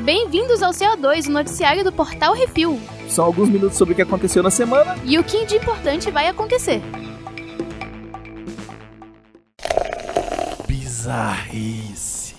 Bem-vindos ao CO2, o noticiário do Portal Refil. São alguns minutos sobre o que aconteceu na semana. E o que de importante vai acontecer. Bizarrice.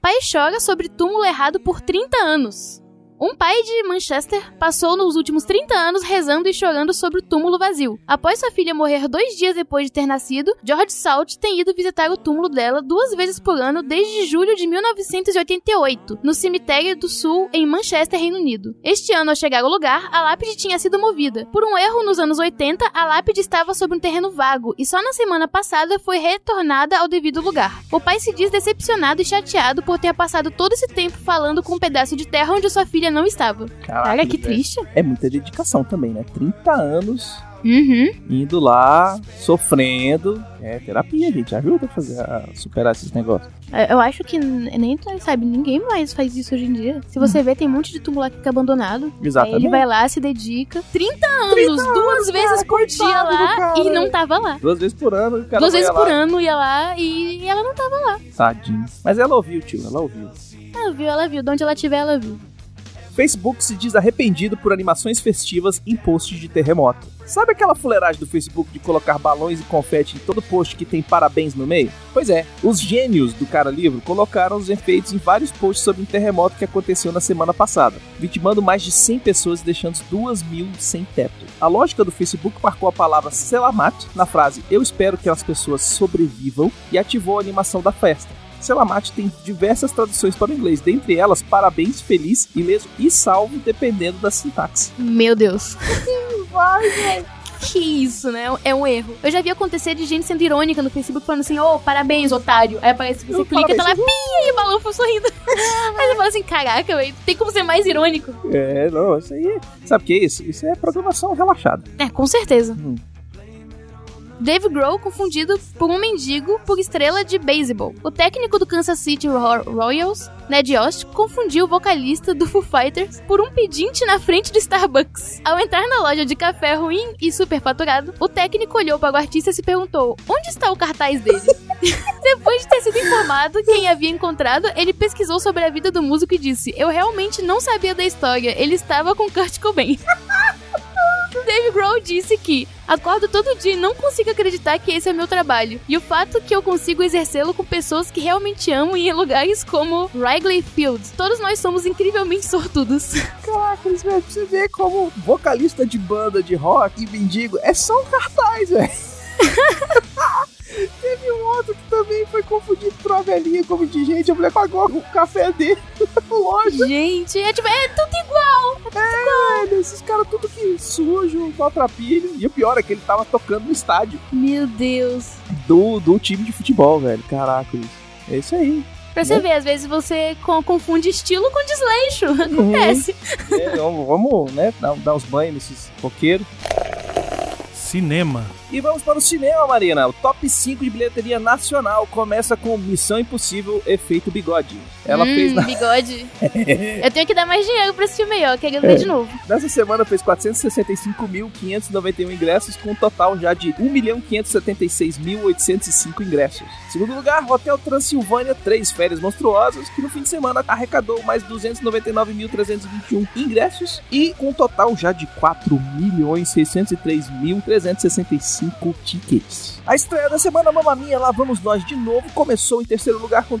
Pai chora sobre túmulo errado por 30 anos. Um pai de Manchester passou nos últimos 30 anos rezando e chorando sobre o túmulo vazio. Após sua filha morrer dois dias depois de ter nascido, George Salt tem ido visitar o túmulo dela duas vezes por ano desde julho de 1988, no cemitério do Sul, em Manchester, Reino Unido. Este ano, ao chegar ao lugar, a lápide tinha sido movida. Por um erro nos anos 80, a lápide estava sobre um terreno vago e só na semana passada foi retornada ao devido lugar. O pai se diz decepcionado e chateado por ter passado todo esse tempo falando com um pedaço de terra onde sua filha não estava. Caraca, Olha que velho. triste. É muita dedicação também, né? 30 anos Uhum. indo lá, sofrendo. É terapia, gente. Ajuda a fazer a superar esses negócios. Eu acho que nem, sabe, ninguém mais faz isso hoje em dia. Se você vê, tem um monte de túmulo lá que fica abandonado. Aí Exatamente. ele vai lá, se dedica. 30 anos, duas vezes por dia lá cara. e não tava lá. Duas vezes por ano, o cara Duas vezes lá. por ano ia lá e ela não tava. Tadinho. Mas ela ouviu, tio. Ela ouviu. Ela viu, ela viu. De onde ela tiver, ela viu. Facebook se diz arrependido por animações festivas em posts de terremoto. Sabe aquela fuleiragem do Facebook de colocar balões e confete em todo post que tem parabéns no meio? Pois é, os gênios do cara livro colocaram os efeitos em vários posts sobre um terremoto que aconteceu na semana passada, vitimando mais de 100 pessoas e deixando 2 mil sem teto. A lógica do Facebook marcou a palavra Selamat na frase Eu espero que as pessoas sobrevivam e ativou a animação da festa. Selamat tem diversas traduções para o inglês, dentre elas parabéns, feliz, ileso e salvo, dependendo da sintaxe. Meu Deus. Que isso, né? É um erro. Eu já vi acontecer de gente sendo irônica no Facebook falando assim, ô, parabéns, otário. Aí aparece que você Eu clica e tá lá, parabéns. pi, e o balão foi sorrindo. Aí você fala assim, caraca, velho, tem como ser mais irônico? É, não, isso aí. Sabe o que é isso? Isso é programação relaxada. É, com certeza. Hum. Dave Grohl confundido por um mendigo por estrela de beisebol. O técnico do Kansas City Ro- Royals, Ned Yost, confundiu o vocalista do Foo Fighters por um pedinte na frente do Starbucks. Ao entrar na loja de café ruim e superfaturado, o técnico olhou para o artista e se perguntou: onde está o cartaz dele? Depois de ter sido informado quem havia encontrado, ele pesquisou sobre a vida do músico e disse: Eu realmente não sabia da história, ele estava com Kurt Cobain. Dave Grohl disse que acordo todo dia e não consigo acreditar que esse é meu trabalho. E o fato que eu consigo exercê-lo com pessoas que realmente amo e em lugares como Wrigley Field. Todos nós somos incrivelmente sortudos. Caraca, velho, pra você ver como vocalista de banda de rock e mendigo é só um cartaz, velho. Teve um outro que também foi confundido por uma velhinha como indigente. A mulher pagou o café dele na loja. Gente, é tipo, é tudo igual. Velho, esses caras tudo que sujo, maltrapilho. E o pior é que ele tava tocando no estádio Meu Deus. do, do time de futebol, velho. Caraca, isso. É isso aí. Pra você ver, às vezes você co- confunde estilo com desleixo. Acontece. É, vamos, né, dar, dar uns banhos nesses roqueiros. Cinema. E vamos para o cinema, Marina. O top 5 de bilheteria nacional começa com Missão Impossível Efeito Bigode. Ela Hum, fez na... bigode. Eu tenho que dar mais dinheiro pra esse filme aí, ó. Quero ver de novo. nessa semana fez 465.591 ingressos, com um total já de 1.576.805 ingressos. Segundo lugar, Hotel Transilvânia 3 Férias Monstruosas, que no fim de semana arrecadou mais 299.321 ingressos e com um total já de 4.603.365 tickets. A estreia da semana, Mamma Mia, lá vamos nós de novo, começou em terceiro lugar com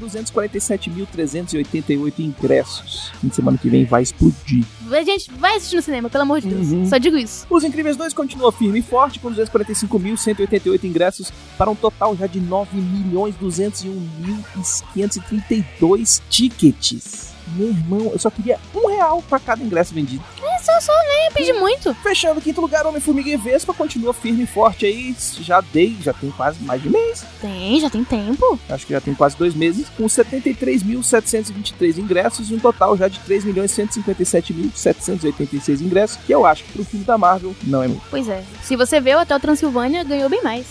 247.388 ingressos. Fim de semana que vem vai explodir. Vai, Gente, vai assistir no cinema, pelo amor de Deus. Uhum. Só digo isso. Os Incríveis 2 continua firme e forte com 245.188 ingressos para um total já de 9.201.532 tickets. Meu irmão, eu só queria um real para cada ingresso vendido. Só, só nem pedir muito. Fechando o quinto lugar, Homem-Formiga e Vespa continua firme e forte aí. Já dei, já tem quase mais de mês. Tem, já tem tempo. Acho que já tem quase dois meses. Com 73.723 ingressos e um total já de 3.157.786 ingressos. Que eu acho que pro filme da Marvel não é muito. Pois é. Se você vê o Hotel Transilvânia, ganhou bem mais.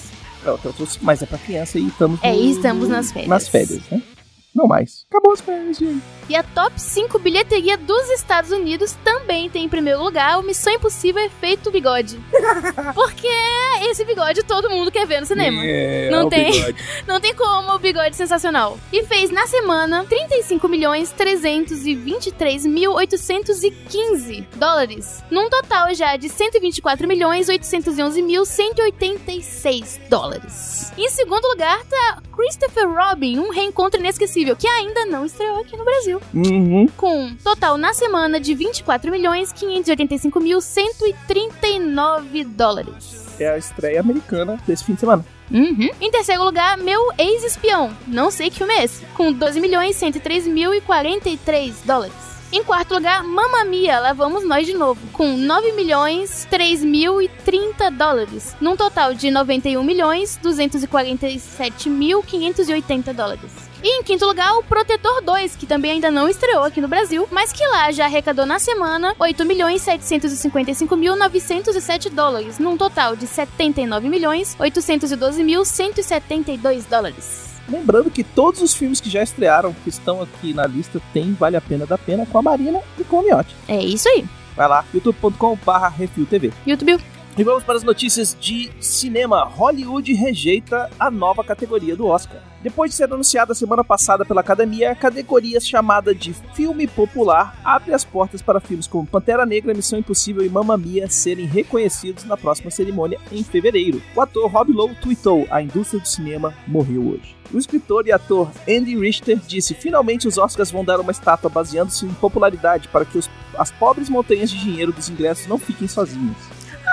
É, eu trouxe- Mas é pra criança e estamos É, no- e estamos nas férias. Nas férias, né? Não mais. Acabou as férias, gente. E a top 5 bilheteria dos Estados Unidos também tem em primeiro lugar o Missão Impossível Efeito Bigode. Porque esse bigode todo mundo quer ver no cinema. É, Não tem. bigode. Não tem como, o bigode sensacional. E fez na semana 35 milhões 323 mil 815 dólares. Num total já de 124 milhões 811 mil 186 dólares. Em segundo lugar tá Christopher Robin, um reencontro inesquecível, que ainda não estreou aqui no Brasil. Uhum. Com total na semana de 24 milhões 585 mil 139 dólares. É a estreia americana desse fim de semana. Uhum. Em terceiro lugar, meu ex-espião. Não sei que filme é esse. Com 12 milhões 103 mil e 43 dólares. Em quarto lugar, Mamma Mia, lá vamos nós de novo, com 9 milhões 3 mil e 30 dólares, num total de 91 milhões 247 mil 580 dólares. E em quinto lugar, o Protetor 2, que também ainda não estreou aqui no Brasil, mas que lá já arrecadou na semana 8 milhões 755 mil 907 dólares, num total de 79 milhões 812 mil 172 dólares. Lembrando que todos os filmes que já estrearam, que estão aqui na lista, tem Vale a Pena da Pena com a Marina e com o Miotti. É isso aí. Vai lá, youtube.com.br RefilTV. YouTube. E vamos para as notícias de cinema. Hollywood rejeita a nova categoria do Oscar. Depois de ser anunciada semana passada pela academia, a categoria chamada de filme popular abre as portas para filmes como Pantera Negra, Missão Impossível e Mamma Mia serem reconhecidos na próxima cerimônia em fevereiro. O ator Rob Lowe tweetou: "A indústria do cinema morreu hoje". O escritor e ator Andy Richter disse: "Finalmente os Oscars vão dar uma estátua baseando-se em popularidade para que os- as pobres montanhas de dinheiro dos ingressos não fiquem sozinhas".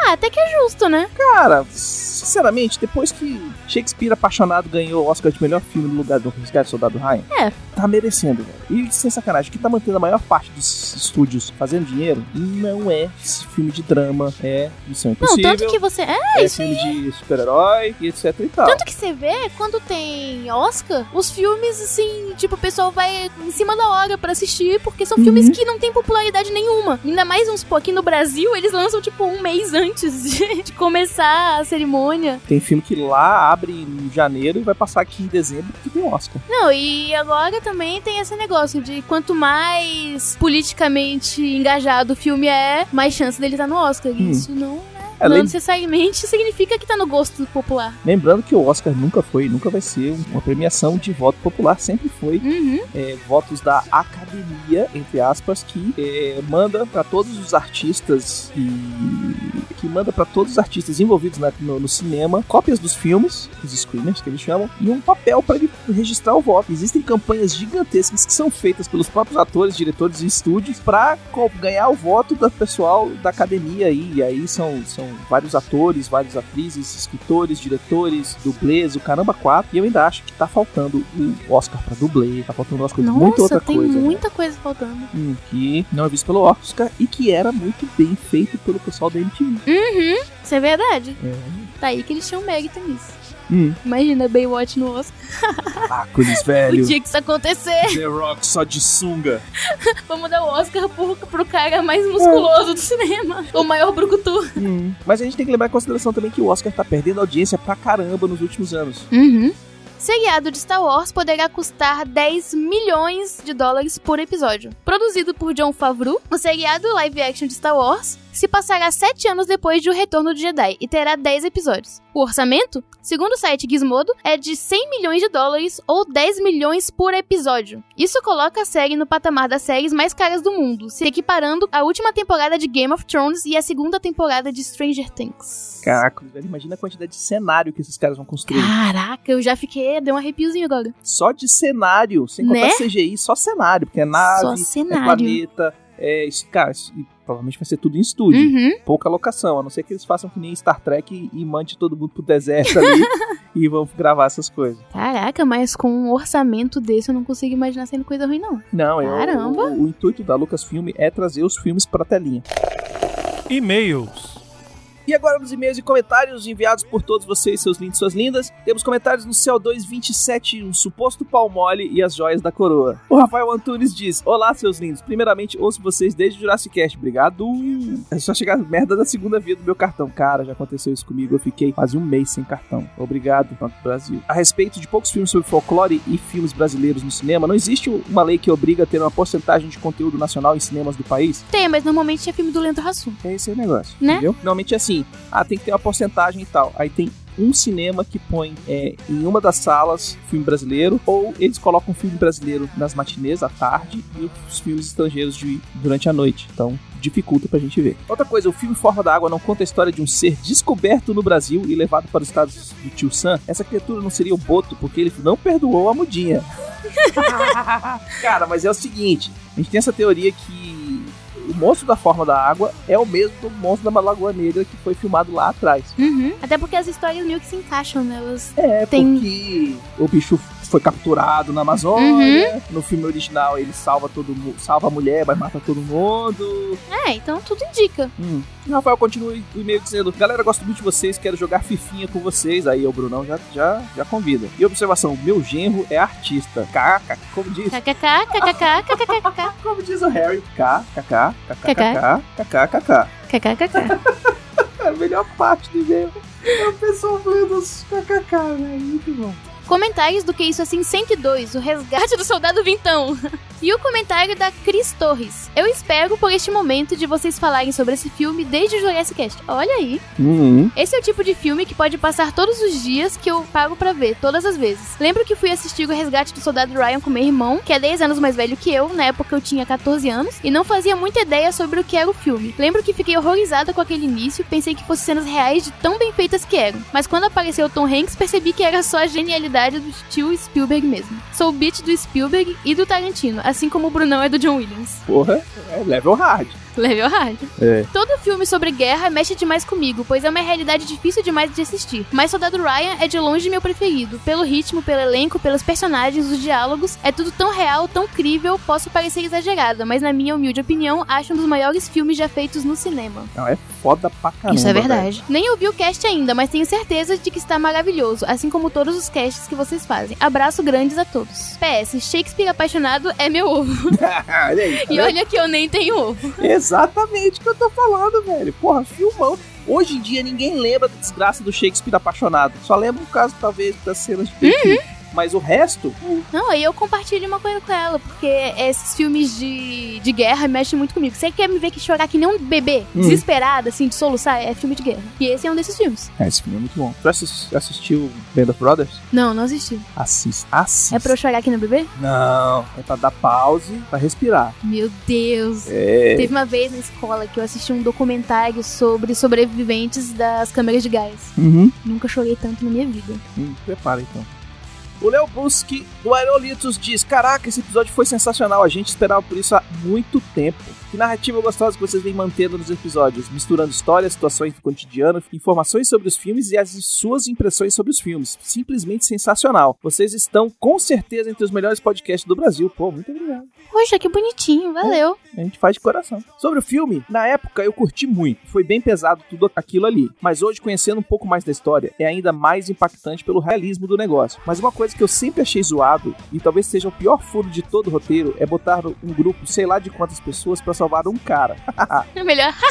Ah, até que é justo, né? Cara, sinceramente, depois que Shakespeare apaixonado ganhou o Oscar de melhor filme no lugar do Resgate do Soldado Ryan, É. tá merecendo, velho. E sem sacanagem, o que tá mantendo a maior parte dos estúdios fazendo dinheiro não é esse filme de drama, é Missão Não, Impossível, tanto que você. É, é isso aí. filme de super-herói e etc e tal. Tanto que você vê quando tem Oscar, os filmes, assim, tipo, o pessoal vai em cima da hora pra assistir, porque são Uhum. filmes que não tem popularidade nenhuma. Ainda mais uns pô, aqui no Brasil, eles lançam, tipo, um mês antes de, de começar a cerimônia. Tem filme que lá abre em janeiro e vai passar aqui em dezembro que tem Oscar. Não, e agora também tem esse negócio de quanto mais politicamente engajado o filme é, mais chance dele estar no Oscar. Hum. Isso não, É, não necessariamente significa que tá no gosto popular. lembrando que o Oscar nunca foi, nunca vai ser uma premiação de voto popular, sempre foi Uhum. é, votos da academia, entre aspas, que é, manda para todos os artistas e que manda para todos os artistas envolvidos na- no, no cinema cópias dos filmes, os screeners que eles chamam, e um papel para ele registrar o voto. Existem campanhas gigantescas que são feitas pelos próprios atores, diretores e estúdios para ganhar o voto do pessoal da academia aí. E aí são, são vários atores, várias atrizes, escritores, diretores, dublês, o caramba quatro. E eu ainda acho que tá faltando o Oscar para dublê, tá faltando o Oscar de muita Nossa, outra tem coisa. né? muita coisa faltando. Hum, que não é visto pelo Oscar e que era muito bem feito pelo pessoal da MTV. Uhum, isso é verdade. É. Tá aí que eles tinham mérito nisso. Hum, Imagina Baywatch no Oscar. O velho. dia que isso acontecer, The Rock só de sunga. vamos dar o Oscar pro, pro cara mais musculoso do cinema. O maior brucutu. Hum. Mas a gente tem que levar em consideração também que o Oscar tá perdendo audiência pra caramba nos últimos anos. Uhum. Seriado de Star Wars poderá custar 10 milhões de dólares por episódio. Produzido por John Favreau, o seriado live action de Star Wars se passará 7 anos depois de O Retorno de Jedi e terá 10 episódios. O orçamento, segundo o site Gizmodo, é de 100 milhões de dólares ou 10 milhões por episódio. Isso coloca a série no patamar das séries mais caras do mundo, se equiparando à última temporada de Game of Thrones e à segunda temporada de Stranger Things. Velho. Imagina a quantidade de cenário que esses caras vão construir. Caraca, eu já fiquei, deu um arrepiozinho agora. Só de cenário, sem contar Né? CGI, só cenário. Porque é nave, Só é planeta, é. Isso, cara, isso- e provavelmente vai ser tudo em estúdio. Uhum. pouca locação, a não ser que eles façam que nem Star Trek e, e mande todo mundo pro deserto ali e vão gravar essas coisas. Caraca, mas com um orçamento desse eu não consigo imaginar sendo coisa ruim, não. Não, é o- Caramba. O, o intuito da Lucasfilm é trazer os filmes pra telinha. E-mails. E agora nos e-mails e comentários enviados por todos vocês, seus lindos e suas lindas, temos comentários no CO227, um suposto pau mole e as joias da coroa. O Rafael Antunes diz: Olá, seus lindos. Primeiramente, ouço vocês desde o Jurassic Cast. Obrigado. É só chegar merda da segunda via do meu cartão. Cara, já aconteceu isso comigo. Eu fiquei quase um mês sem cartão. Obrigado, Banco Brasil. A respeito de poucos filmes sobre folclore e filmes brasileiros no cinema, não existe uma lei que obriga a ter uma porcentagem de conteúdo nacional em cinemas do país? Tem, mas normalmente é filme do Lento Hassum. É esse o negócio. Né? Entendeu? Normalmente é assim: ah, tem que ter uma porcentagem e tal. Aí tem um cinema que põe é, em uma das salas filme brasileiro, ou eles colocam filme brasileiro nas matinês à tarde e os filmes estrangeiros de, durante a noite. Então dificulta pra gente ver. Outra coisa, o filme Forma da Água não conta a história de um ser descoberto no Brasil e levado para os estados do Tio Sam. Essa criatura não seria o Boto, porque ele não perdoou a mudinha. Cara, mas é o seguinte, a gente tem essa teoria que o monstro da forma da água é o mesmo do monstro da Lagoa Negra que foi filmado lá atrás. Uhum. Até porque as histórias meio que se encaixam, né? Elas... É, Tem- porque o bicho foi capturado na Amazônia. No filme original ele salva todo mundo, salva a mulher, mas mata todo mundo. É, então tudo indica. Hum. E o Rafael continua o e-mail dizendo: Galera, gosto muito de vocês, quero jogar fifinha com vocês. Aí o Brunão já, já, já convida. E observação: meu genro é artista. KK, como diz? KKK, KKK, KKK, Como diz o Harry? K, KK, KK, KK, KK. KKK. É a melhor parte do e-mail. É o pessoal falando os KKK, né? Muito bom. Comentários do Que Isso Assim 102, o resgate do soldado Vintão. E o comentário da Cris Torres. Eu espero por este momento de vocês falarem sobre esse filme desde o Jurassic Cast. Olha aí. Uhum. Esse é o tipo de filme que pode passar todos os dias que eu pago pra ver, todas as vezes. Lembro que fui assistir o Resgate do Soldado Ryan com meu irmão, que é 10 anos mais velho que eu, na época eu tinha 14 anos, e não fazia muita ideia sobre o que era o filme. Lembro que fiquei horrorizada com aquele início, pensei que fossem cenas reais de tão bem feitas que eram. Mas quando apareceu o Tom Hanks, percebi que era só a genialidade do tio Spielberg mesmo. Sou o beat do Spielberg e do Tarantino, assim como o Brunão é do John Williams. Porra, é level hard. Level hard. É. Todo filme sobre guerra mexe demais comigo, pois é uma realidade difícil demais de assistir. Mas Soldado Ryan é de longe meu preferido. Pelo ritmo, pelo elenco, pelos personagens, os diálogos, é tudo tão real, tão crível, posso parecer exagerada, mas na minha humilde opinião, acho um dos maiores filmes já feitos no cinema. Não, é foda pra caramba. Isso é velho. verdade. Nem ouvi o cast ainda, mas tenho certeza de que está maravilhoso, assim como todos os casts que vocês fazem. Abraço grandes a todos. PS, Shakespeare apaixonado é meu ovo. olha aí. tá E vendo? olha que eu nem tenho ovo. Exatamente o que eu tô falando, velho. Porra, filmão. Hoje em dia ninguém lembra da desgraça do Shakespeare apaixonado. Só lembra o caso, talvez, das cenas de Pequi. Mas o resto, Não, aí eu compartilho uma coisa com ela, porque esses filmes de, de guerra mexem muito comigo. Você quer me ver que chorar que nem um bebê, Hum. desesperado, assim, de soluçar, é filme de guerra. E esse é um desses filmes. É, esse filme é muito bom. Tu assis- assistiu Band of Brothers? Não, não assisti. Assista. Assista. É pra eu chorar que nem um bebê? Não. É pra dar pause, pra respirar. Meu Deus. É. Teve uma vez na escola que eu assisti um documentário sobre sobreviventes das câmeras de gás. Uhum. Nunca chorei tanto na minha vida. Hum, prepara então. O Léo Buski do Aerolitos diz: Caraca, esse episódio foi sensacional. A gente esperava por isso há muito tempo. Que narrativa gostosa que vocês vêm mantendo nos episódios, misturando histórias, situações do cotidiano, informações sobre os filmes e as suas impressões sobre os filmes. Simplesmente sensacional. Vocês estão com certeza entre os melhores podcasts do Brasil. Pô, muito obrigado. Poxa, que bonitinho, valeu. A gente faz de coração. Sobre o filme, na época eu curti muito. Foi bem pesado tudo aquilo ali. Mas hoje, conhecendo um pouco mais da história, é ainda mais impactante pelo realismo do negócio. Mas uma coisa que eu sempre achei zoado, e talvez seja o pior furo de todo o roteiro, é botar um grupo, sei lá de quantas pessoas, pra salvar um cara. É melhor.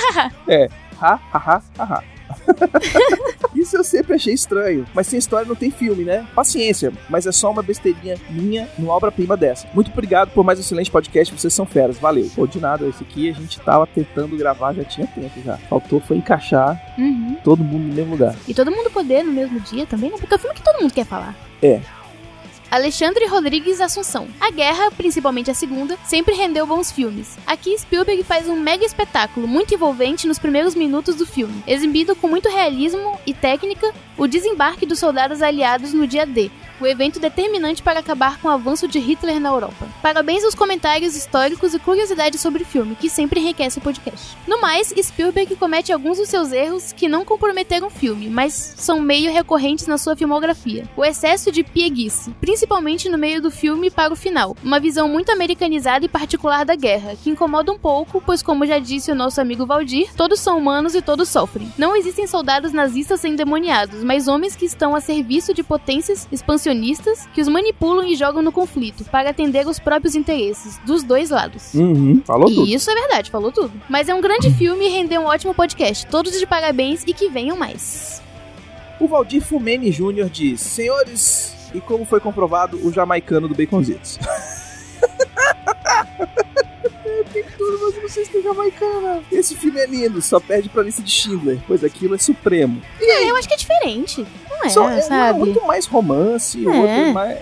Ha, ha, ha, ha, ha. Isso eu sempre achei estranho. Mas sem história não tem filme, né? Paciência, mas é só uma besteirinha minha numa obra-prima dessa. Muito obrigado por mais um excelente podcast, vocês são feras, valeu. Pô, de nada, esse aqui a gente tava tentando gravar já tinha tempo já. Faltou foi encaixar Uhum. todo mundo no mesmo lugar. E todo mundo poder no mesmo dia também, né? Porque é o filme que todo mundo quer falar. É. Alexandre Rodrigues Assunção. A guerra, principalmente a segunda, sempre rendeu bons filmes. Aqui Spielberg faz um mega espetáculo, muito envolvente nos primeiros minutos do filme, exibido com muito realismo e técnica o desembarque dos soldados aliados no dia D. o evento determinante para acabar com o avanço de Hitler na Europa. Parabéns aos comentários históricos e curiosidades sobre o filme, que sempre enriquece o podcast. No mais, Spielberg comete alguns dos seus erros que não comprometeram o filme, mas são meio recorrentes na sua filmografia. O excesso de pieguice, principalmente no meio do filme para o final, uma visão muito americanizada e particular da guerra, que incomoda um pouco, pois como já disse o nosso amigo Valdir, todos são humanos e todos sofrem. Não existem soldados nazistas endemoniados, mas homens que estão a serviço de potências expansionistas que os manipulam e jogam no conflito para atender os próprios interesses dos dois lados. Uhum, falou e tudo. isso é verdade, falou tudo. Mas é um grande filme e rendeu um ótimo podcast. Todos de parabéns e que venham mais. O Valdir Fumene Jr. diz: Senhores, e como foi comprovado, o jamaicano do Baconzitos. Tem tudo, mas não sei se tem jamaicana. Esse filme é lindo, só perde pra lista de Schindler, pois aquilo é supremo. É, eu acho que é diferente. Não é, Só- é, sabe? muito mais romance, o É. outro é mais.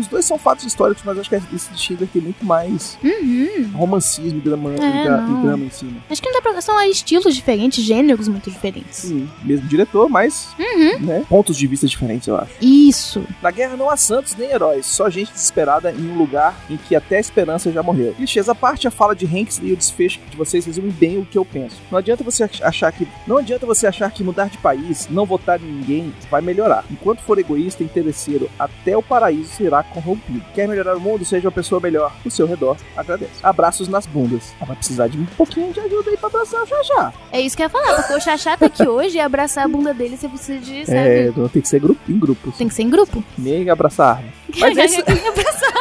Os dois são fatos históricos, mas acho que a lista de Schindler tem muito mais Uhum. romancismo e drama, e É, não. e drama em cima. Acho que não dá pra... São estilos diferentes, gêneros muito diferentes. Sim, mesmo diretor, mas Uhum. né, pontos de vista diferentes, eu acho. Isso. Na guerra não há santos nem heróis, só gente desesperada em um lugar em que até a esperança já morreu. Clichês à parte, a fala de Hanks e o desfecho de vocês resumem bem o que eu penso. Não adianta você ach- achar que não adianta você achar que mudar de país, não votar em ninguém vai melhorar. Enquanto for egoísta e interesseiro, até o paraíso será corrompido. Quer melhorar o mundo? Seja uma pessoa melhor. O seu redor agradece. Abraços nas bundas. Ah, vai precisar de um pouquinho de ajuda aí pra abraçar já já. É isso que eu ia falar, porque o Xaxá tá aqui hoje e abraçar a bunda dele você precisa de, sabe? É, tem que ser grupo, em grupos. Tem que ser em grupo. Nem abraçar a arma. Mas é isso- abraçar.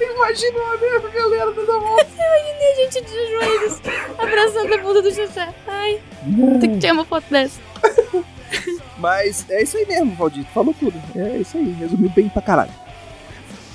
Imagina uma vez a galera toda volta. a gente de joelhos abraçando a bunda do Xaxá. Ai, tem que tirar uma foto dessa. Mas é isso aí mesmo, Valdir. Falou tudo. É isso aí. Resumiu bem pra caralho.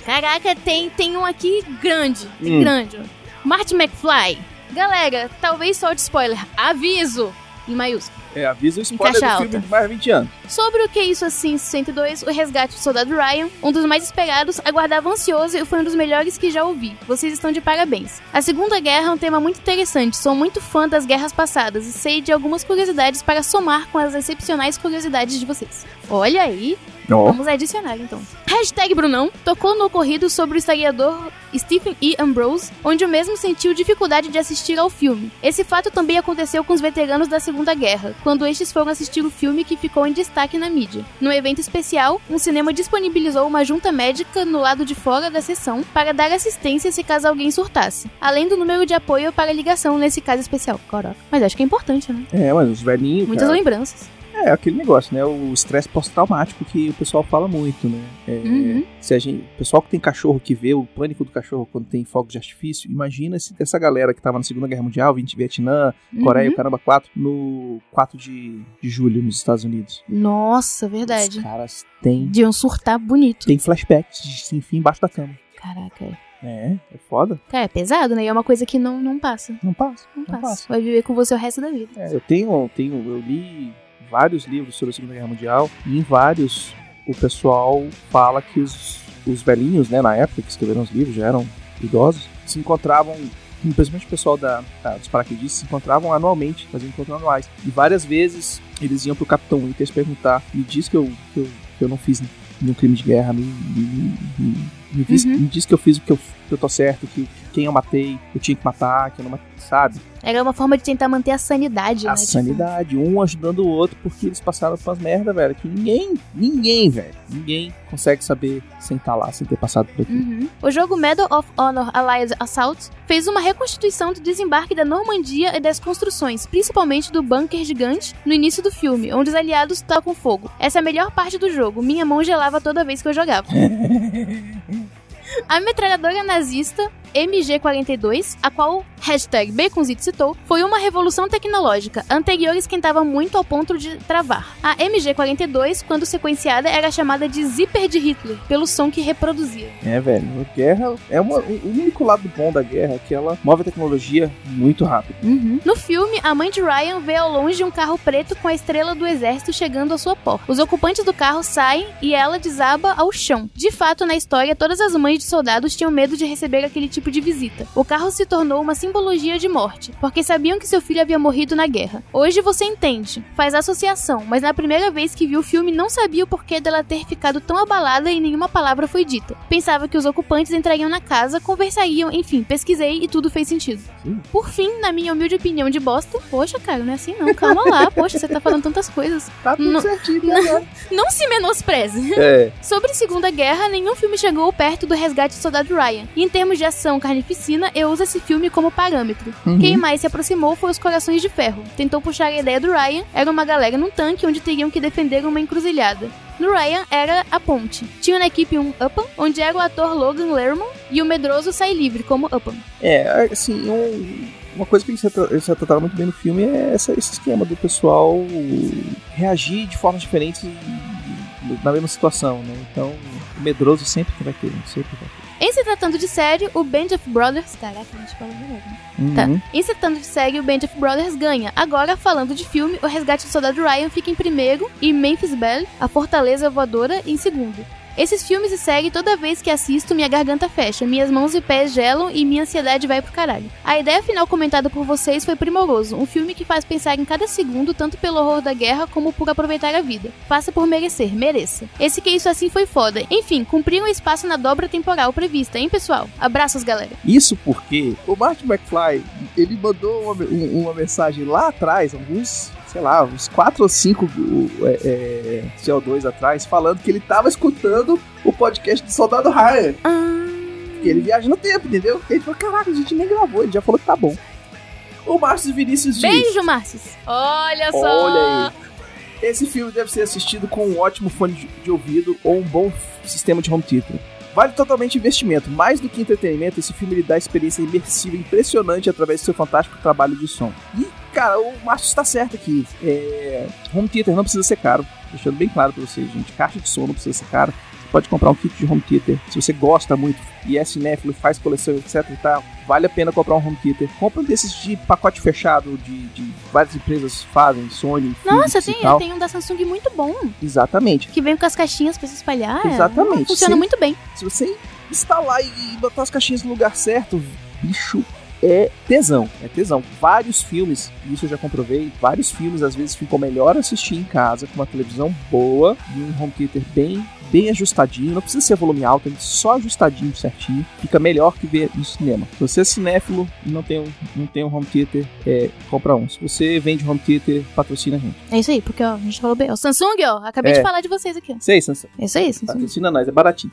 Caraca, tem, tem um aqui grande. Hum. Grande. Marty McFly. Galera, talvez solte spoiler. Aviso! Em maiúsculo. É, avisa o spoiler do filme de mais de 20 anos. Sobre o que isso assim 102, o resgate do soldado Ryan, um dos mais esperados, aguardava ansioso e foi um dos melhores que já ouvi. Vocês estão de parabéns. A Segunda Guerra é um tema muito interessante, sou muito fã das guerras passadas e sei de algumas curiosidades para somar com as excepcionais curiosidades de vocês. Olha aí, Ó. Vamos adicionar então. Hashtag Brunão tocou no ocorrido sobre o historiador Stephen E. Ambrose, onde o mesmo sentiu dificuldade de assistir ao filme. Esse fato também aconteceu com os veteranos da Segunda Guerra, quando estes foram assistir o filme que ficou em destaque na mídia. No evento especial, um cinema disponibilizou uma junta médica no lado de fora da sessão para dar assistência se caso alguém surtasse, além do número de apoio para ligação nesse caso especial. Caraca. Mas acho que é importante, né? É, mas os velhinhos. Muitas cara, lembranças. É aquele negócio, né? O estresse pós-traumático que o pessoal fala muito, né? É, Uhum. Se a gente, o pessoal que tem cachorro que vê o pânico do cachorro quando tem fogo de artifício, imagina se essa galera que tava na Segunda Guerra Mundial, 20 Vietnã, Coreia, Uhum. o caramba 4, no 4 de, de julho nos Estados Unidos. Nossa, verdade. Os caras têm, De um surtar bonito. têm flashbacks de se enfiar embaixo da cama. Caraca. é. É, é foda. Cara, é pesado, né? E é uma coisa que não, não passa. Não passa. Não, Não passa. passa. Vai viver com você o resto da vida. É, eu tenho, tenho, eu li vários livros sobre a Segunda Guerra Mundial e em vários o pessoal fala que os, os velhinhos, né, na época que escreveram os livros, já eram idosos, se encontravam, principalmente o pessoal da, da- dos paraquedistas, se encontravam anualmente, faziam encontros anuais. E várias vezes eles iam pro Capitão Winters perguntar, me diz que eu, que eu, que eu não fiz nenhum crime de guerra, me, me, me, me diz, Uhum. me diz que eu fiz o que eu, que eu tô certo, que quem eu matei, eu tinha que matar, que eu não matei, sabe? Era uma forma de tentar manter a sanidade, a né? Tipo, sanidade, um ajudando o outro, porque eles passaram por umas merda, velho, que ninguém, ninguém, velho, ninguém consegue saber sem estar lá, sem ter passado por aqui. Uhum. O jogo Medal of Honor Allied Assault fez uma reconstituição do desembarque da Normandia e das construções, principalmente do bunker gigante, no início do filme, onde os aliados tocam fogo. Essa é a melhor parte do jogo, minha mão gelava toda vez que eu jogava. A metralhadora nazista MG-42, a qual hashtag Baconzito citou, foi uma revolução tecnológica. Anterior esquentava muito ao ponto de travar. A MG-42, quando sequenciada, era chamada de zíper de Hitler, pelo som que reproduzia. É, velho, a guerra é uma, o único lado bom da guerra é que ela move a tecnologia muito rápido. No filme, a mãe de Ryan vê ao longe um carro preto com a estrela do exército chegando à sua porta. Os ocupantes do carro saem e ela desaba ao chão. De fato, na história, todas as mães de soldados tinham medo de receber aquele tipo de visita. O carro se tornou uma simbologia de morte, porque sabiam que seu filho havia morrido na guerra. Hoje você entende, faz associação, mas na primeira vez que viu o filme não sabia o porquê dela ter ficado tão abalada e nenhuma palavra foi dita. Pensava que os ocupantes entrariam na casa, conversariam, enfim, pesquisei e tudo fez sentido. Sim. Por fim, na minha humilde opinião de bosta, poxa, cara, não é assim não, calma lá, poxa, você tá falando tantas coisas. Tá tudo Não- certinho até agora. Não se menospreze. É. Sobre Segunda Guerra, nenhum filme chegou perto do resgate do soldado Ryan. E em termos de ação carnificina, eu uso esse filme como parâmetro. Uhum. Quem mais se aproximou foi os Corações de Ferro. Tentou puxar a ideia do Ryan, era uma galera num tanque onde teriam que defender uma encruzilhada. No Ryan era a ponte. Tinha na equipe um Upham, onde era o ator Logan Lerman, e o medroso Sai Livre como Upham. É, assim, um- uma coisa que eles retra- eles retrataram muito bem no filme é essa- esse esquema do pessoal reagir de formas diferentes na mesma situação, né? Então, o medroso sempre vai ter, sempre vai ter. Em se tratando de série, o Band of Brothers... Caraca, a gente fala melhor, né? Tá. Uhum. Em se tratando de série, o Band of Brothers ganha. Agora, falando de filme, o Resgate do Soldado Ryan fica em primeiro e Memphis Belle, a Fortaleza Voadora, em segundo. Esses filmes e série, toda vez que assisto, minha garganta fecha, minhas mãos e pés gelam e minha ansiedade vai pro caralho. A ideia final comentada por vocês foi primoroso, um filme que faz pensar em cada segundo, tanto pelo horror da guerra como por aproveitar a vida. Faça por merecer, mereça. Esse que isso assim foi foda. Enfim, cumpriram o espaço na dobra temporal prevista, hein, pessoal? Abraços, galera. Isso porque o Martin McFly, ele mandou uma, um- uma mensagem lá atrás, alguns, sei lá, uns 4 ou 5 é, é, CO2 atrás, falando que ele tava escutando o podcast do Soldado Ryan. Porque ele viaja no tempo, entendeu? Ele falou, caraca, a gente nem gravou, ele já falou que tá bom. O Márcio Vinícius diz... Beijo, Márcio. Olha só. Olha aí. Esse filme deve ser assistido com um ótimo fone de, ouvido ou um bom sistema de home theater. Vale totalmente investimento. Mais do que entretenimento, esse filme lhe dá experiência imersiva impressionante através do seu fantástico trabalho de som. E, cara, o Márcio está certo aqui. É, home theater não precisa ser caro. Deixando bem claro pra vocês, gente. Caixa de som não precisa ser caro. Pode comprar um kit de home theater. Se você gosta muito e é cinéfilo, faz coleção, etc e tal, vale a pena comprar um home theater. Compra um desses de pacote fechado, de, de várias empresas fazem, Sony, Nossa, tem, tem um da Samsung muito bom. Exatamente. Que vem com as caixinhas pra se espalhar. Exatamente. Funciona Sim. muito bem. Se você instalar e botar as caixinhas no lugar certo, bicho, é tesão. É tesão. Vários filmes, isso eu já comprovei, vários filmes às vezes ficam melhor assistir em casa com uma televisão boa e um home theater bem bem ajustadinho, não precisa ser volume alto, ele só ajustadinho certinho, fica melhor que ver no cinema. Se você é cinéfilo e não tem um, não tem um home theater, é, compra um. Se você vende home theater, patrocina a gente. É isso aí, porque ó, a gente falou bem. O Samsung, ó, acabei É. de falar de vocês aqui. Sei, Sansão. É isso aí, Samsung. Patrocina nós, é baratinho.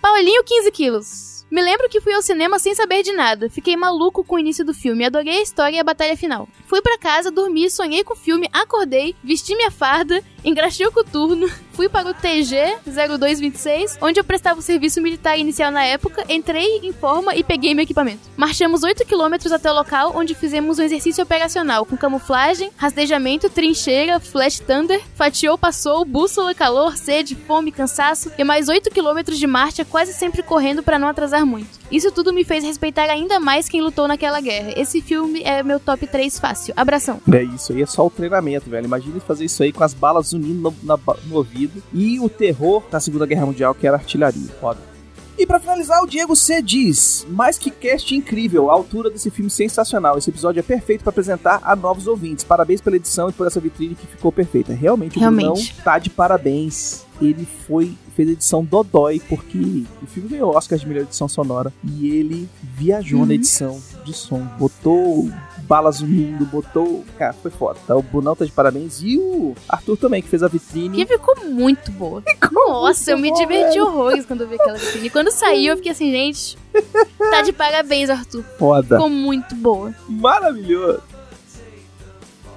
Paulinho, 15 quilos. Me lembro que fui ao cinema sem saber de nada. Fiquei maluco com o início do filme. Adorei a história e a batalha final. Fui pra casa, dormi, sonhei com o filme, acordei, vesti minha farda, engraxei o coturno, fui para o TG 0226, onde eu prestava o serviço militar inicial na época, entrei em forma e peguei meu equipamento. Marchamos 8 quilômetros até o local, onde fizemos um exercício operacional com camuflagem, rastejamento, trincheira, flash thunder, fatiou, passou, bússola, calor, sede, fome, cansaço e mais 8 quilômetros de marcha, quase sempre correndo para não atrasar muito. Isso tudo me fez respeitar ainda mais quem lutou naquela guerra. Esse filme é meu top 3 fácil. Abração. É isso aí, é só o treinamento, velho. Imagina fazer isso aí com as balas unindo no, na no ouvido e o terror da Segunda Guerra Mundial, que era artilharia. Foda. E pra finalizar, o Diego C diz: Mais que cast incrível, a altura desse filme sensacional. Esse episódio é perfeito pra apresentar a novos ouvintes. Parabéns pela edição e por essa vitrine que ficou perfeita. Realmente, o Realmente. Brunão tá de parabéns. Ele foi fez a edição Dodói, porque o filme ganhou Oscar de melhor edição sonora. E ele viajou Uhum. na edição de som. Botou balas unindo, botou. Cara, foi foda. Tá? O Brunão tá de parabéns. E o Arthur também, que fez a vitrine. Que ficou muito boa. Nossa, eu me bom, diverti velho. horrores quando eu vi aquela vitrine. Quando saiu, eu fiquei assim, gente. Tá de parabéns, Arthur. Foda. Ficou muito boa. Maravilhoso.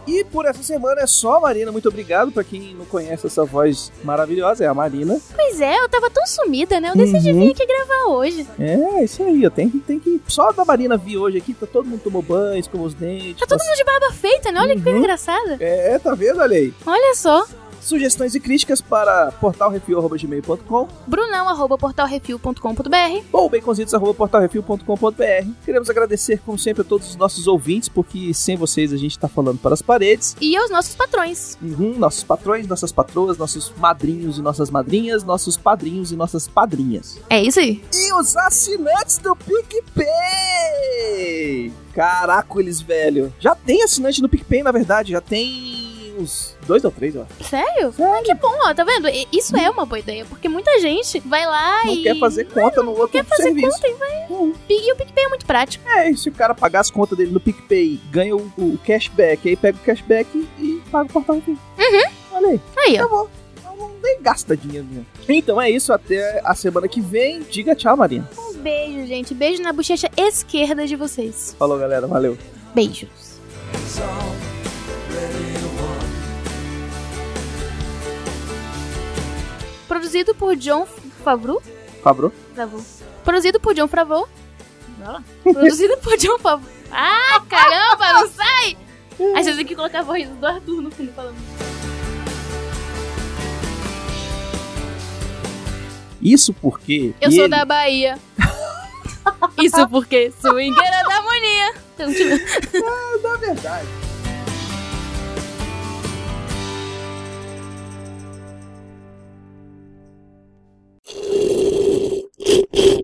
E por essa semana é só, Marina. Muito obrigado pra quem não conhece essa voz maravilhosa. É a Marina. Pois é, eu tava tão sumida, né? Eu decidi Uhum. vir aqui gravar hoje. É, isso aí. ó. Tem, que- tem que. Só da Marina vir hoje aqui. Tá todo mundo tomou banho, escovou os dentes. Tá todo mundo de barba feita, né? Olha que coisa Uhum. engraçada. É, tá vendo? Olha aí. Olha só. Sugestões e críticas para portalrefil.gmail.com Brunão, arroba portalrefil.com.br. ou baconzitos.portalrefil.com.br. Queremos agradecer, como sempre, a todos os nossos ouvintes, porque sem vocês a gente tá falando para as paredes. E aos nossos patrões. Uhum, nossos patrões, nossas patroas, nossos madrinhos e nossas madrinhas, nossos padrinhos e nossas padrinhas. É isso aí. E os assinantes do PicPay! Caraca, eles, velho. Já tem assinante no PicPay, na verdade. Já tem uns dois ou três, ó. Sério? Ah, que bom, ó, tá vendo? Isso é uma boa ideia, porque muita gente vai lá Não e. quer fazer conta no outro quer fazer serviço. conta e vai. Uhum. E o PicPay é muito prático. É, e se o cara pagar as contas dele no PicPay, ganha o, o cashback, aí pega o cashback e paga o portal refil. Uhum. Olha aí. Aí, ó. Acabou. Não nem gasta dinheiro mesmo. Então é isso, até a semana que vem. Diga tchau, Marinha. Um beijo, gente. Beijo na bochecha esquerda de vocês. Falou, galera. Valeu. Beijos. Produzido por John Favreau. Favreau? Favreau. Produzido por John Favreau. Produzido por John Favreau. Ah, caramba, não sai! Aí você tem que colocar a voz do Arthur no fundo falando. Isso porque. Eu ele- sou da Bahia. Isso porque swingueira da harmonia. Então, tipo, Na verdade.